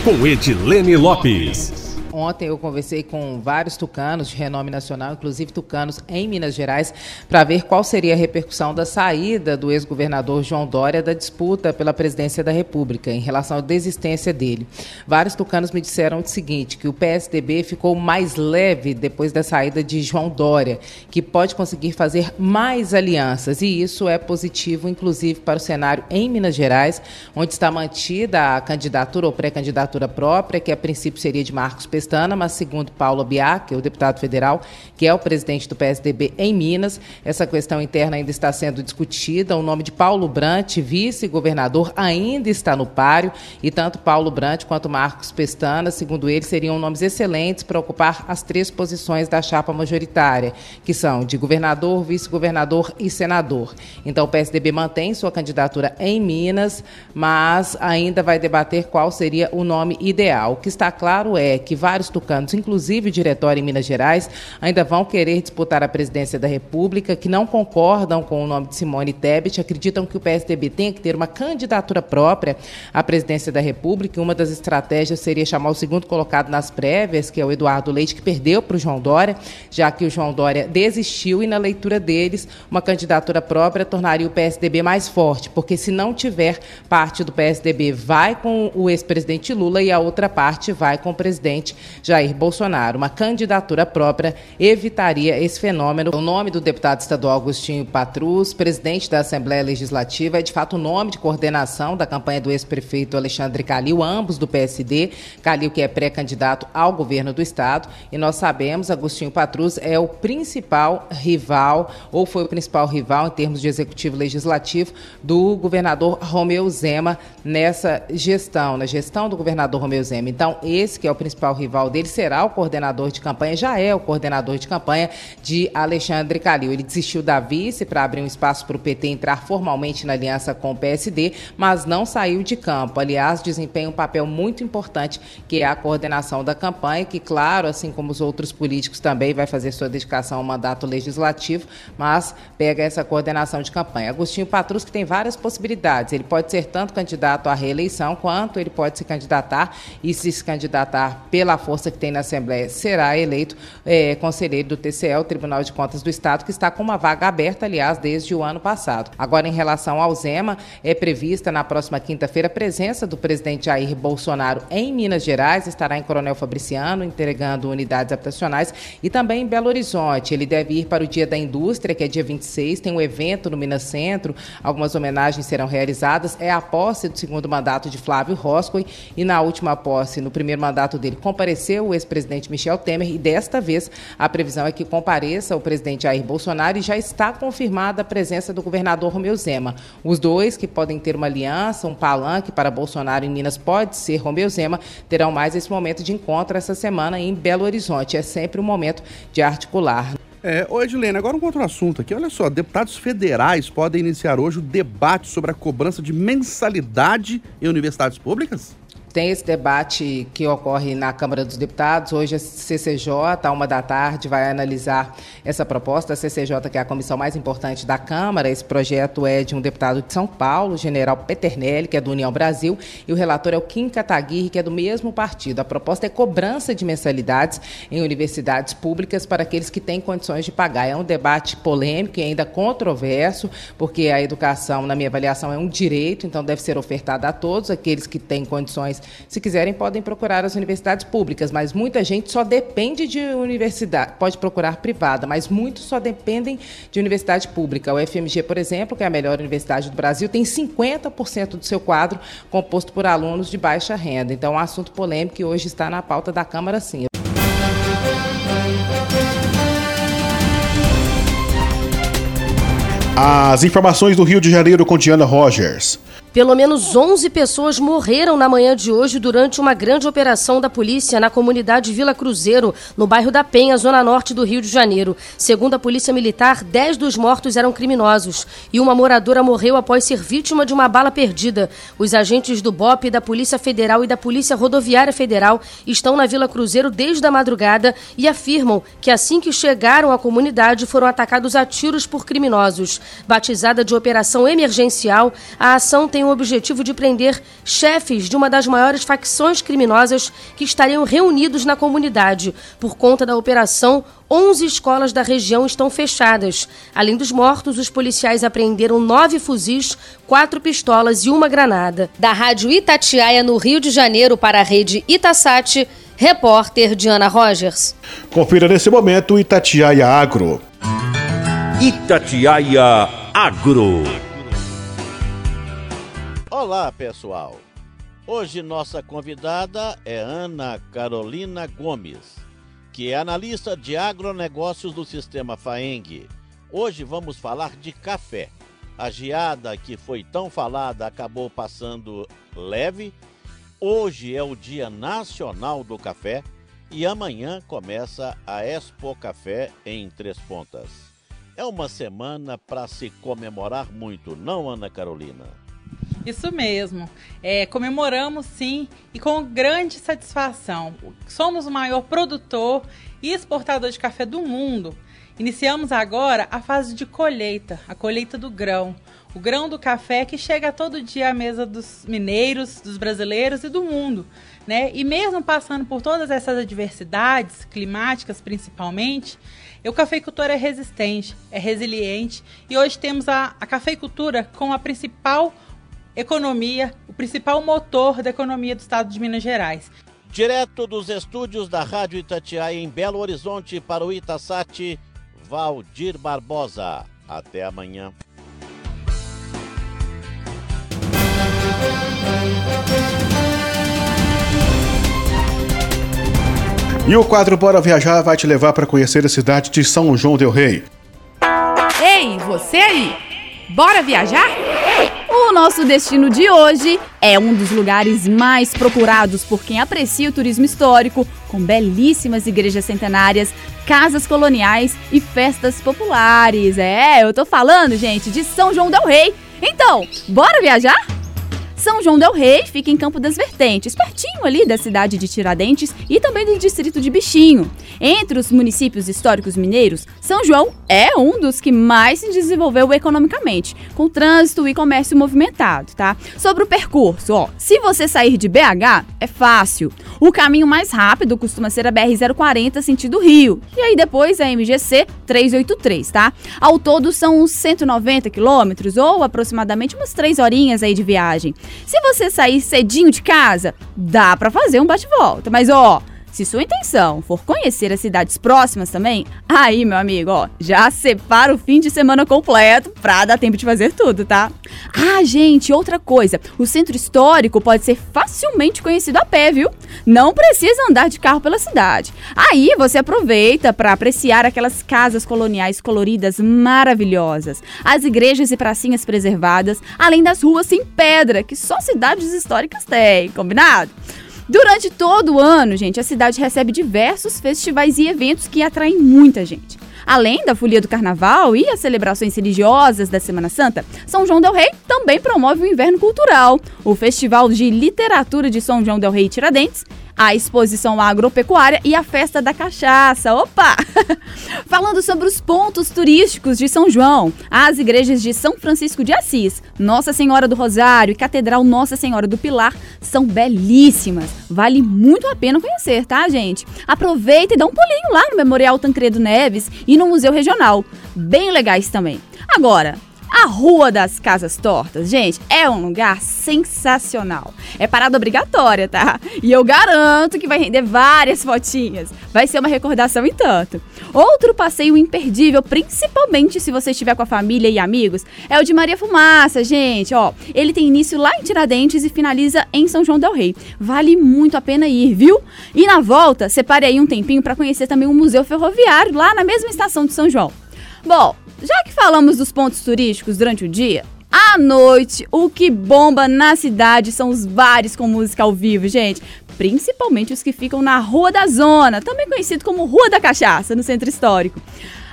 com Edilene Lopes. Ontem eu conversei com vários tucanos de renome nacional, inclusive tucanos em Minas Gerais, para ver qual seria a repercussão da saída do ex-governador João Dória da disputa pela presidência da República, em relação à desistência dele. Vários tucanos me disseram o seguinte, que o PSDB ficou mais leve depois da saída de João Dória, que pode conseguir fazer mais alianças, e isso é positivo, inclusive, para o cenário em Minas Gerais, onde está mantida a candidatura ou pré-candidatura própria, que a princípio seria de Marcos Pessoa, paulistana, mas segundo Paulo Biac, o deputado federal, que é o presidente do PSDB em Minas, essa questão interna ainda está sendo discutida. O nome de Paulo Brant, vice-governador, ainda está no páreo e tanto Paulo Brant quanto Marcos Pestana, segundo ele, seriam nomes excelentes para ocupar as três posições da chapa majoritária, que são de governador, vice-governador e senador. Então o PSDB mantém sua candidatura em Minas, mas ainda vai debater qual seria o nome ideal. O que está claro é que vai vários tucanos, inclusive o diretório em Minas Gerais, ainda vão querer disputar a presidência da República, que não concordam com o nome de Simone Tebet, acreditam que o PSDB tem que ter uma candidatura própria à presidência da República. Uma das estratégias seria chamar o segundo colocado nas prévias, que é o Eduardo Leite, que perdeu para o João Dória, já que o João Dória desistiu e, na leitura deles, uma candidatura própria tornaria o PSDB mais forte, porque se não tiver parte do PSDB vai com o ex-presidente Lula e a outra parte vai com o presidente Jair Bolsonaro. Uma candidatura própria evitaria esse fenômeno. O nome do deputado estadual Agostinho Patrus, presidente da Assembleia Legislativa, é de fato o nome de coordenação da campanha do ex-prefeito Alexandre Calil, ambos do PSD. Calil, que é pré-candidato ao governo do estado. E nós sabemos, Agostinho Patrus é o principal rival, ou foi o principal rival em termos de executivo legislativo, do governador Romeu Zema nessa gestão, na gestão do governador Romeu Zema. Então, esse que é o principal rival dele será o coordenador de campanha, já é o coordenador de campanha de Alexandre Calil. Ele desistiu da vice para abrir um espaço para o PT entrar formalmente na aliança com o PSD, mas não saiu de campo. Aliás, desempenha um papel muito importante, que é a coordenação da campanha, que, claro, assim como os outros políticos, também vai fazer sua dedicação ao mandato legislativo, mas pega essa coordenação de campanha. Agostinho Patrus, que tem várias possibilidades. Ele pode ser tanto candidato à reeleição, quanto ele pode se candidatar e se candidatar pela força que tem na Assembleia, será eleito é, conselheiro do TCE, o Tribunal de Contas do Estado, que está com uma vaga aberta, aliás, desde o ano passado. Agora, em relação ao Zema, é prevista na próxima quinta-feira a presença do presidente Jair Bolsonaro em Minas Gerais, estará em Coronel Fabriciano, entregando unidades habitacionais, e também em Belo Horizonte. Ele deve ir para o Dia da Indústria, que é dia 26, tem um evento no Minas Centro, algumas homenagens serão realizadas. É a posse do segundo mandato de Flávio Roscoe, e na última posse, no primeiro mandato dele, compareceu o ex-presidente Michel Temer, e desta vez a previsão é que compareça o presidente Jair Bolsonaro e já está confirmada a presença do governador Romeu Zema. Os dois, que podem ter uma aliança, um palanque para Bolsonaro em Minas, pode ser Romeu Zema, terão mais esse momento de encontro essa semana em Belo Horizonte. É sempre um momento de articular. É, ô Edilene, agora um outro assunto aqui. Olha só, deputados federais podem iniciar hoje o debate sobre a cobrança de mensalidade em universidades públicas? Tem esse debate que ocorre na Câmara dos Deputados. Hoje a CCJ, à uma da tarde, vai analisar essa proposta. A CCJ, que é a comissão mais importante da Câmara, esse projeto é de um deputado de São Paulo, general Peternelli, que é do União Brasil, e o relator é o Kim Kataguiri, que é do mesmo partido. A proposta é cobrança de mensalidades em universidades públicas para aqueles que têm condições de pagar. É um debate polêmico e ainda controverso, porque a educação, na minha avaliação, é um direito, então deve ser ofertada a todos aqueles que têm condições se quiserem, podem procurar as universidades públicas, mas muita gente só depende de universidade, pode procurar privada, mas muitos só dependem de universidade pública. O FMG, por exemplo, que é a melhor universidade do Brasil, tem 50% do seu quadro composto por alunos de baixa renda. Então, é um assunto polêmico que hoje está na pauta da Câmara, sim. As informações do Rio de Janeiro com Diana Rogers. Pelo menos 11 pessoas morreram na manhã de hoje durante uma grande operação da polícia na comunidade Vila Cruzeiro, no bairro da Penha, zona norte do Rio de Janeiro. Segundo a Polícia Militar, 10 dos mortos eram criminosos e uma moradora morreu após ser vítima de uma bala perdida. Os agentes do BOP, da Polícia Federal e da Polícia Rodoviária Federal estão na Vila Cruzeiro desde a madrugada e afirmam que assim que chegaram à comunidade foram atacados a tiros por criminosos. Batizada de Operação Emergencial, a ação tem tem o objetivo de prender chefes de uma das maiores facções criminosas que estariam reunidos na comunidade. Por conta da operação, 11 escolas da região estão fechadas. Além dos mortos, os policiais apreenderam nove fuzis, quatro pistolas e uma granada. Da Rádio Itatiaia, no Rio de Janeiro, para a rede Itasat, repórter Diana Rogers. Confira nesse momento Itatiaia Agro. Itatiaia Agro. Olá, pessoal. Hoje nossa convidada é Ana Carolina Gomes, que é analista de agronegócios do Sistema Faeng. Hoje vamos falar de café. A geada que foi tão falada acabou passando leve. Hoje é o Dia Nacional do Café e amanhã começa a Expo Café em Três Pontas. É uma semana para se comemorar muito, não, Ana Carolina? Isso mesmo. É, comemoramos sim e com grande satisfação. Somos o maior produtor e exportador de café do mundo. Iniciamos agora a fase de colheita, a colheita do grão. O grão do café que chega todo dia à mesa dos mineiros, dos brasileiros e do mundo. Né? E mesmo passando por todas essas adversidades, climáticas principalmente, o cafeicultor é resistente, é resiliente e hoje temos a, a cafeicultura como a principal economia, o principal motor da economia do estado de Minas Gerais. Direto dos estúdios da Rádio Itatiaia em Belo Horizonte para o Itasat, Valdir Barbosa. Até amanhã. E o quadro Bora Viajar vai te levar para conhecer a cidade de São João Del Rei. Ei, você aí! Bora viajar? O nosso destino de hoje é um dos lugares mais procurados por quem aprecia o turismo histórico, com belíssimas igrejas centenárias, casas coloniais e festas populares. É, eu tô falando, gente, de São João del Rei. Então, bora viajar? São João del Rei fica em Campo das Vertentes, pertinho ali da cidade de Tiradentes e também do distrito de Bichinho. Entre os municípios históricos mineiros, São João é um dos que mais se desenvolveu economicamente, com trânsito e comércio movimentado, tá? Sobre o percurso, ó, se você sair de BH, é fácil. O caminho mais rápido costuma ser a BR-040 sentido Rio, e aí depois a MGC 383, tá? Ao todo são uns 190 quilômetros, ou aproximadamente umas 3 horinhas aí de viagem. Se você sair cedinho de casa, dá para fazer um bate-volta. Mas ó, se sua intenção for conhecer as cidades próximas também, aí, meu amigo, ó, já separa o fim de semana completo pra dar tempo de fazer tudo, tá? Ah, gente, outra coisa, o centro histórico pode ser facilmente conhecido a pé, viu? Não precisa andar de carro pela cidade. Aí você aproveita para apreciar aquelas casas coloniais coloridas maravilhosas, as igrejas e pracinhas preservadas, além das ruas em pedra que só cidades históricas têm, combinado? Durante todo o ano, gente, a cidade recebe diversos festivais e eventos que atraem muita gente. Além da folia do carnaval e as celebrações religiosas da Semana Santa, São João del Rei também promove o Inverno Cultural, o Festival de Literatura de São João del Rei Tiradentes a exposição agropecuária e a festa da cachaça. Opa! Falando sobre os pontos turísticos de São João, as igrejas de São Francisco de Assis, Nossa Senhora do Rosário e Catedral Nossa Senhora do Pilar são belíssimas. Vale muito a pena conhecer, tá, gente? Aproveita e dá um pulinho lá no Memorial Tancredo Neves e no Museu Regional. Bem legais também. Agora, a Rua das Casas Tortas, gente, é um lugar sensacional. É parada obrigatória, tá? E eu garanto que vai render várias fotinhas. Vai ser uma recordação em tanto. Outro passeio imperdível, principalmente se você estiver com a família e amigos, é o de Maria Fumaça, gente. Ó, ele tem início lá em Tiradentes e finaliza em São João del Rei. Vale muito a pena ir, viu? E na volta, separe aí um tempinho para conhecer também o Museu Ferroviário lá na mesma estação de São João. Bom, já que falamos dos pontos turísticos durante o dia, à noite, o que bomba na cidade são os bares com música ao vivo, gente. Principalmente os que ficam na Rua da Zona, também conhecido como Rua da Cachaça, no centro histórico.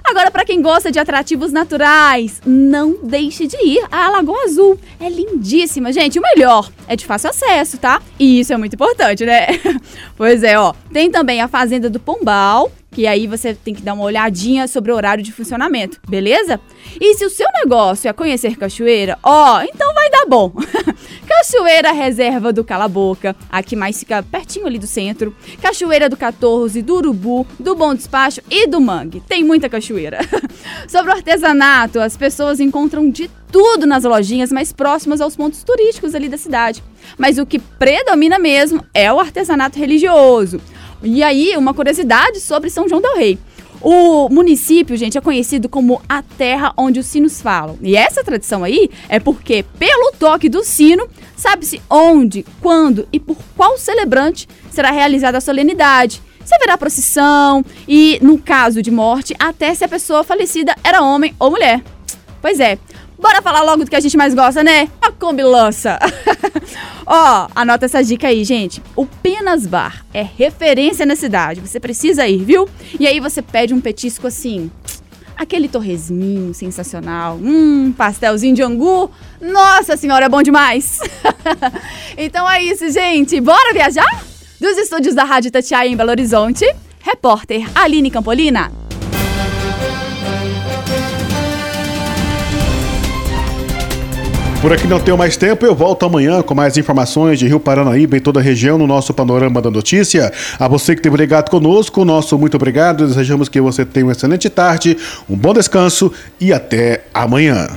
Agora, para quem gosta de atrativos naturais, não deixe de ir à Lagoa Azul. É lindíssima, gente. O melhor é de fácil acesso, tá? E isso é muito importante, né? pois é, ó. Tem também a Fazenda do Pombal, que aí você tem que dar uma olhadinha sobre o horário de funcionamento, beleza? E se o seu negócio é conhecer cachoeira, ó, então vai dar bom. Cachoeira Reserva do Cala-Boca, aqui mais fica pertinho ali do centro. Cachoeira do 14, do Urubu, do Bom Despacho e do Mangue. Tem muita cachoeira. Sobre o artesanato, as pessoas encontram de tudo nas lojinhas mais próximas aos pontos turísticos ali da cidade. Mas o que predomina mesmo é o artesanato religioso. E aí, uma curiosidade sobre São João del Rei. O município, gente, é conhecido como a terra onde os sinos falam. E essa tradição aí é porque, pelo toque do sino, sabe-se onde, quando e por qual celebrante será realizada a solenidade. Se haverá procissão e, no caso de morte, até se a pessoa falecida era homem ou mulher. Pois é, Bora falar logo do que a gente mais gosta, né? A combilança. Ó, anota essa dica aí, gente. O Penas Bar é referência na cidade. Você precisa ir, viu? E aí você pede um petisco assim, aquele torresminho sensacional, hum, pastelzinho de angu. Nossa senhora, é bom demais. então é isso, gente. Bora viajar? Dos estúdios da Rádio Tatiaia em Belo Horizonte, repórter Aline Campolina. Por aqui não tenho mais tempo, eu volto amanhã com mais informações de Rio Paranaíba e toda a região no nosso Panorama da Notícia. A você que teve ligado conosco, nosso muito obrigado. Desejamos que você tenha uma excelente tarde, um bom descanso e até amanhã.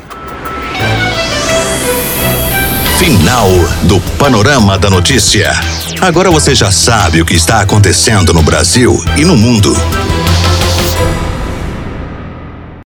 Final do Panorama da Notícia. Agora você já sabe o que está acontecendo no Brasil e no mundo.